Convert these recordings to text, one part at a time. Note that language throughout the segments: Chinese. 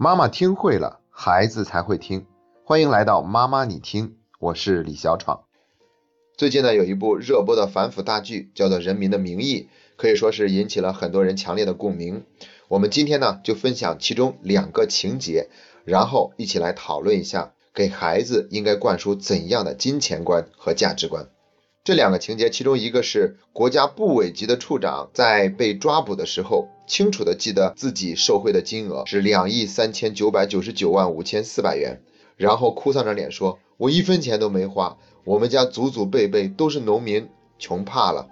妈妈听会了，孩子才会听。欢迎来到妈妈你听，我是李小闯。最近呢，有一部热播的反腐大剧，叫做《人民的名义》，可以说是引起了很多人强烈的共鸣。我们今天呢，就分享其中两个情节，然后一起来讨论一下，给孩子应该灌输怎样的金钱观和价值观。这两个情节，其中一个是国家部委级的处长在被抓捕的时候，清楚的记得自己受贿的金额是两亿三千九百九十九万五千四百元，然后哭丧着脸说：“我一分钱都没花，我们家祖祖辈辈都是农民，穷怕了。”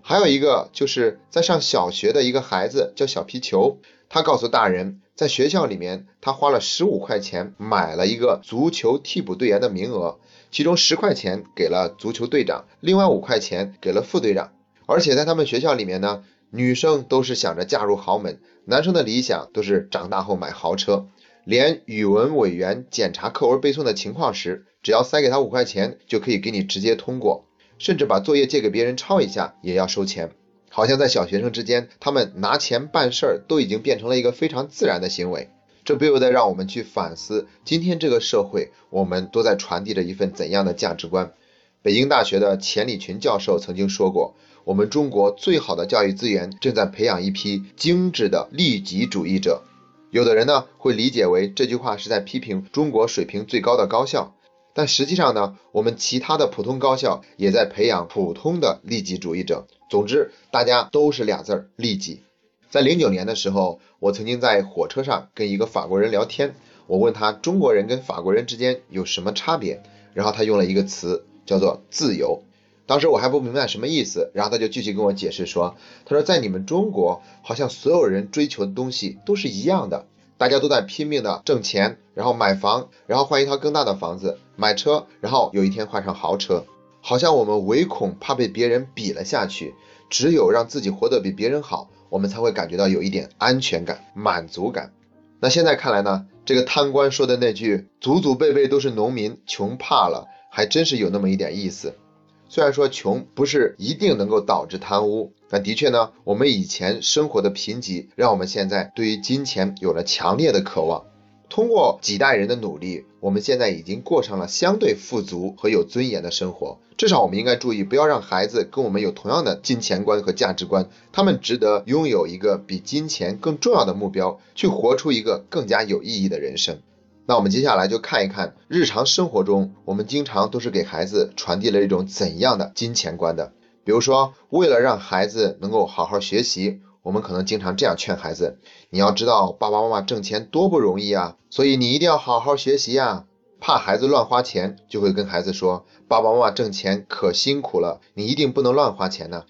还有一个就是在上小学的一个孩子叫小皮球，他告诉大人，在学校里面他花了十五块钱买了一个足球替补队员的名额。其中十块钱给了足球队长，另外五块钱给了副队长。而且在他们学校里面呢，女生都是想着嫁入豪门，男生的理想都是长大后买豪车。连语文委员检查课文背诵的情况时，只要塞给他五块钱，就可以给你直接通过。甚至把作业借给别人抄一下也要收钱。好像在小学生之间，他们拿钱办事儿都已经变成了一个非常自然的行为。这不由得让我们去反思，今天这个社会，我们都在传递着一份怎样的价值观？北京大学的钱理群教授曾经说过，我们中国最好的教育资源正在培养一批精致的利己主义者。有的人呢会理解为这句话是在批评中国水平最高的高校，但实际上呢，我们其他的普通高校也在培养普通的利己主义者。总之，大家都是俩字儿：利己。在零九年的时候，我曾经在火车上跟一个法国人聊天，我问他中国人跟法国人之间有什么差别，然后他用了一个词叫做自由。当时我还不明白什么意思，然后他就继续跟我解释说，他说在你们中国，好像所有人追求的东西都是一样的，大家都在拼命的挣钱，然后买房，然后换一套更大的房子，买车，然后有一天换上豪车，好像我们唯恐怕被别人比了下去，只有让自己活得比别人好。我们才会感觉到有一点安全感、满足感。那现在看来呢，这个贪官说的那句“祖祖辈辈都是农民，穷怕了”，还真是有那么一点意思。虽然说穷不是一定能够导致贪污，但的确呢，我们以前生活的贫瘠，让我们现在对于金钱有了强烈的渴望。通过几代人的努力，我们现在已经过上了相对富足和有尊严的生活。至少我们应该注意，不要让孩子跟我们有同样的金钱观和价值观。他们值得拥有一个比金钱更重要的目标，去活出一个更加有意义的人生。那我们接下来就看一看日常生活中，我们经常都是给孩子传递了一种怎样的金钱观的。比如说，为了让孩子能够好好学习。我们可能经常这样劝孩子：你要知道，爸爸妈妈挣钱多不容易啊，所以你一定要好好学习呀。怕孩子乱花钱，就会跟孩子说：爸爸妈妈挣钱可辛苦了，你一定不能乱花钱呢。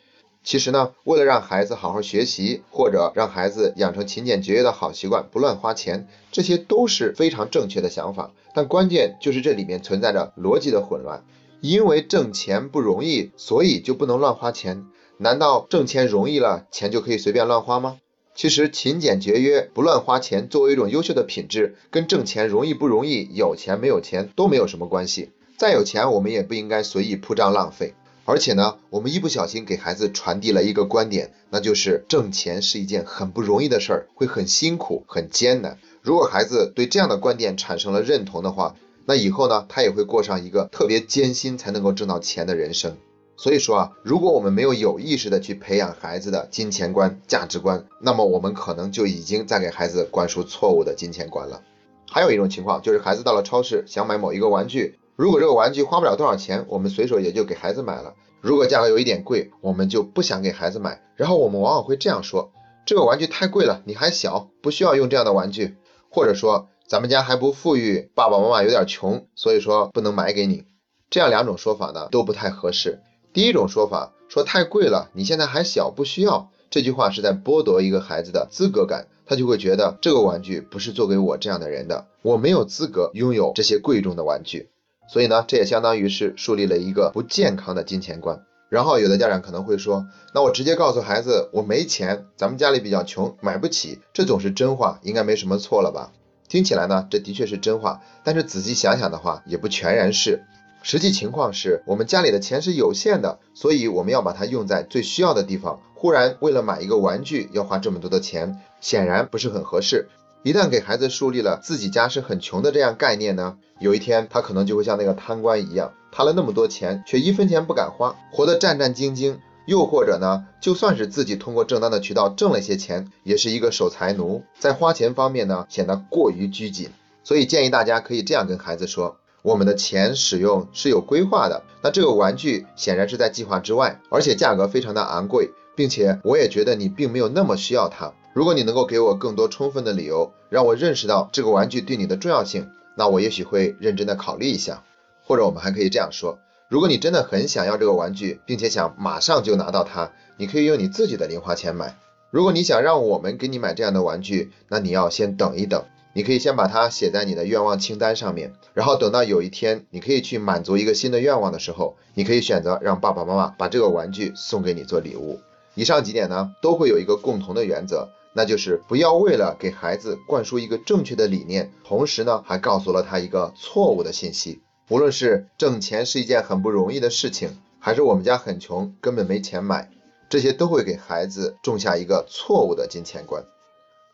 其实呢，为了让孩子好好学习，或者让孩子养成勤俭节约的好习惯，不乱花钱，这些都是非常正确的想法。但关键就是这里面存在着逻辑的混乱，因为挣钱不容易，所以就不能乱花钱。难道挣钱容易了，钱就可以随便乱花吗？其实勤俭节约、不乱花钱，作为一种优秀的品质，跟挣钱容易不容易、有钱没有钱都没有什么关系。再有钱，我们也不应该随意铺张浪费。而且呢，我们一不小心给孩子传递了一个观点，那就是挣钱是一件很不容易的事儿，会很辛苦、很艰难。如果孩子对这样的观点产生了认同的话，那以后呢，他也会过上一个特别艰辛才能够挣到钱的人生。所以说啊，如果我们没有有意识的去培养孩子的金钱观、价值观，那么我们可能就已经在给孩子灌输错误的金钱观了。还有一种情况就是，孩子到了超市想买某一个玩具，如果这个玩具花不了多少钱，我们随手也就给孩子买了；如果价格有一点贵，我们就不想给孩子买。然后我们往往会这样说：这个玩具太贵了，你还小，不需要用这样的玩具。或者说，咱们家还不富裕，爸爸妈妈有点穷，所以说不能买给你。这样两种说法呢，都不太合适。第一种说法说太贵了，你现在还小，不需要。这句话是在剥夺一个孩子的资格感，他就会觉得这个玩具不是做给我这样的人的，我没有资格拥有这些贵重的玩具。所以呢，这也相当于是树立了一个不健康的金钱观。然后有的家长可能会说，那我直接告诉孩子我没钱，咱们家里比较穷，买不起，这总是真话，应该没什么错了吧？听起来呢，这的确是真话，但是仔细想想的话，也不全然是。实际情况是我们家里的钱是有限的，所以我们要把它用在最需要的地方。忽然为了买一个玩具要花这么多的钱，显然不是很合适。一旦给孩子树立了自己家是很穷的这样概念呢，有一天他可能就会像那个贪官一样，贪了那么多钱，却一分钱不敢花，活得战战兢兢。又或者呢，就算是自己通过正当的渠道挣了些钱，也是一个守财奴，在花钱方面呢显得过于拘谨。所以建议大家可以这样跟孩子说：我们的钱使用是有规划的。那这个玩具显然是在计划之外，而且价格非常的昂贵，并且我也觉得你并没有那么需要它。如果你能够给我更多充分的理由，让我认识到这个玩具对你的重要性，那我也许会认真的考虑一下。或者我们还可以这样说。如果你真的很想要这个玩具，并且想马上就拿到它，你可以用你自己的零花钱买。如果你想让我们给你买这样的玩具，那你要先等一等。你可以先把它写在你的愿望清单上面，然后等到有一天你可以去满足一个新的愿望的时候，你可以选择让爸爸妈妈把这个玩具送给你做礼物。以上几点呢，都会有一个共同的原则，那就是不要为了给孩子灌输一个正确的理念，同时呢还告诉了他一个错误的信息。无论是挣钱是一件很不容易的事情，还是我们家很穷，根本没钱买，这些都会给孩子种下一个错误的金钱观。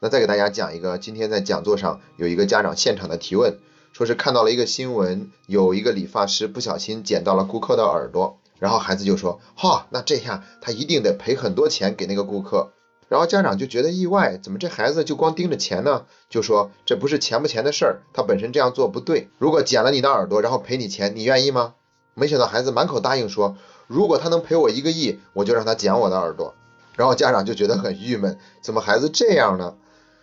那再给大家讲一个，今天在讲座上有一个家长现场的提问，说是看到了一个新闻，有一个理发师不小心剪到了顾客的耳朵，然后孩子就说，哈，那这下他一定得赔很多钱给那个顾客。然后家长就觉得意外，怎么这孩子就光盯着钱呢？就说这不是钱不钱的事儿，他本身这样做不对。如果剪了你的耳朵，然后赔你钱，你愿意吗？没想到孩子满口答应说，如果他能赔我一个亿，我就让他剪我的耳朵。然后家长就觉得很郁闷，怎么孩子这样呢？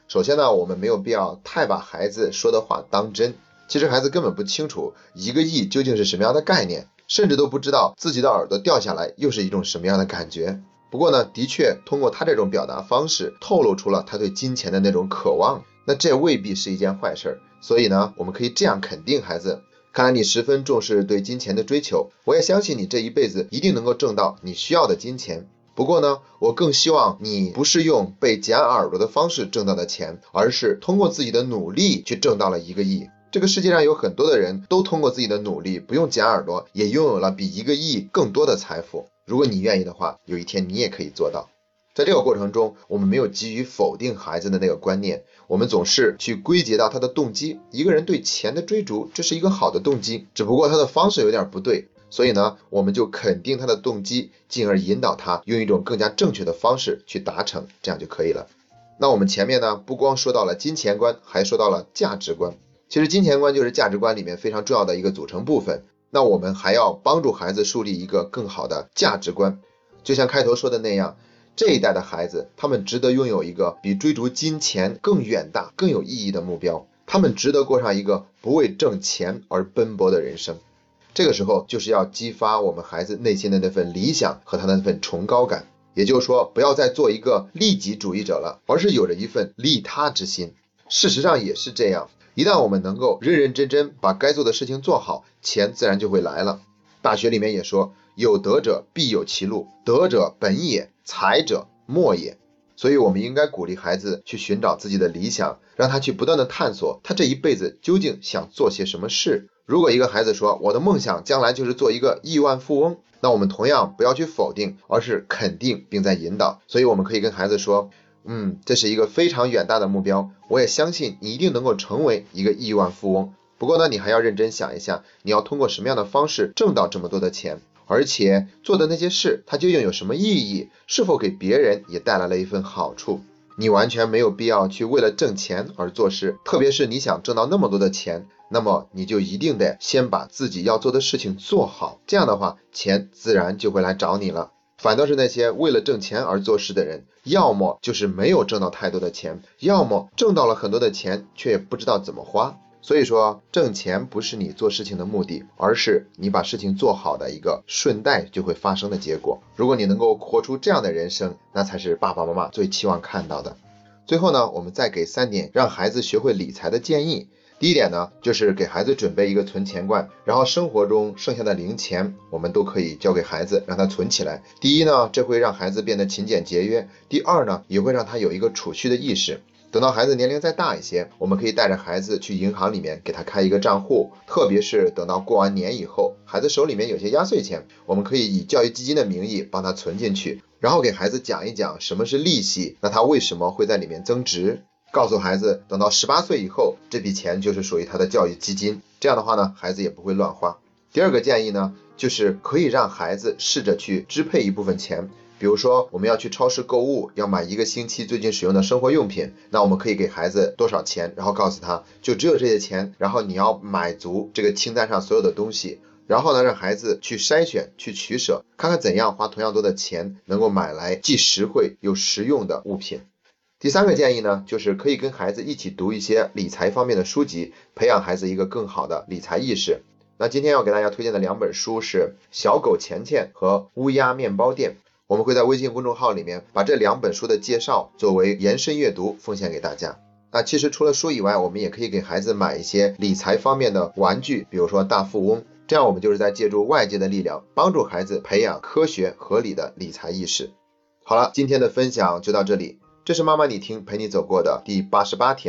首先呢，我们没有必要太把孩子说的话当真。其实孩子根本不清楚一个亿究竟是什么样的概念，甚至都不知道自己的耳朵掉下来又是一种什么样的感觉。不过呢，的确通过他这种表达方式，透露出了他对金钱的那种渴望。那这未必是一件坏事儿。所以呢，我们可以这样肯定孩子：看来你十分重视对金钱的追求，我也相信你这一辈子一定能够挣到你需要的金钱。不过呢，我更希望你不是用被剪耳朵的方式挣到的钱，而是通过自己的努力去挣到了一个亿。这个世界上有很多的人都通过自己的努力，不用剪耳朵，也拥有了比一个亿更多的财富。如果你愿意的话，有一天你也可以做到。在这个过程中，我们没有急于否定孩子的那个观念，我们总是去归结到他的动机。一个人对钱的追逐，这是一个好的动机，只不过他的方式有点不对，所以呢，我们就肯定他的动机，进而引导他用一种更加正确的方式去达成，这样就可以了。那我们前面呢，不光说到了金钱观，还说到了价值观。其实金钱观就是价值观里面非常重要的一个组成部分。那我们还要帮助孩子树立一个更好的价值观，就像开头说的那样，这一代的孩子，他们值得拥有一个比追逐金钱更远大、更有意义的目标，他们值得过上一个不为挣钱而奔波的人生。这个时候，就是要激发我们孩子内心的那份理想和他的那份崇高感，也就是说，不要再做一个利己主义者了，而是有着一份利他之心。事实上也是这样。一旦我们能够认认真真把该做的事情做好，钱自然就会来了。大学里面也说，有德者必有其路，德者本也，才者末也。所以，我们应该鼓励孩子去寻找自己的理想，让他去不断的探索他这一辈子究竟想做些什么事。如果一个孩子说我的梦想将来就是做一个亿万富翁，那我们同样不要去否定，而是肯定并在引导。所以，我们可以跟孩子说。嗯，这是一个非常远大的目标，我也相信你一定能够成为一个亿万富翁。不过呢，你还要认真想一下，你要通过什么样的方式挣到这么多的钱，而且做的那些事，它究竟有什么意义？是否给别人也带来了一份好处？你完全没有必要去为了挣钱而做事，特别是你想挣到那么多的钱，那么你就一定得先把自己要做的事情做好，这样的话，钱自然就会来找你了。反倒是那些为了挣钱而做事的人，要么就是没有挣到太多的钱，要么挣到了很多的钱，却不知道怎么花。所以说，挣钱不是你做事情的目的，而是你把事情做好的一个顺带就会发生的结果。如果你能够活出这样的人生，那才是爸爸妈妈最期望看到的。最后呢，我们再给三点让孩子学会理财的建议。第一点呢，就是给孩子准备一个存钱罐，然后生活中剩下的零钱，我们都可以交给孩子，让他存起来。第一呢，这会让孩子变得勤俭节约；第二呢，也会让他有一个储蓄的意识。等到孩子年龄再大一些，我们可以带着孩子去银行里面给他开一个账户，特别是等到过完年以后，孩子手里面有些压岁钱，我们可以以教育基金的名义帮他存进去，然后给孩子讲一讲什么是利息，那他为什么会在里面增值。告诉孩子，等到十八岁以后，这笔钱就是属于他的教育基金。这样的话呢，孩子也不会乱花。第二个建议呢，就是可以让孩子试着去支配一部分钱。比如说，我们要去超市购物，要买一个星期最近使用的生活用品，那我们可以给孩子多少钱，然后告诉他，就只有这些钱，然后你要买足这个清单上所有的东西，然后呢，让孩子去筛选、去取舍，看看怎样花同样多的钱能够买来既实惠又实用的物品。第三个建议呢，就是可以跟孩子一起读一些理财方面的书籍，培养孩子一个更好的理财意识。那今天要给大家推荐的两本书是《小狗钱钱》和《乌鸦面包店》。我们会在微信公众号里面把这两本书的介绍作为延伸阅读奉献给大家。那其实除了书以外，我们也可以给孩子买一些理财方面的玩具，比如说大富翁，这样我们就是在借助外界的力量，帮助孩子培养科学合理的理财意识。好了，今天的分享就到这里，这是妈妈你听陪你走过的第八十八天。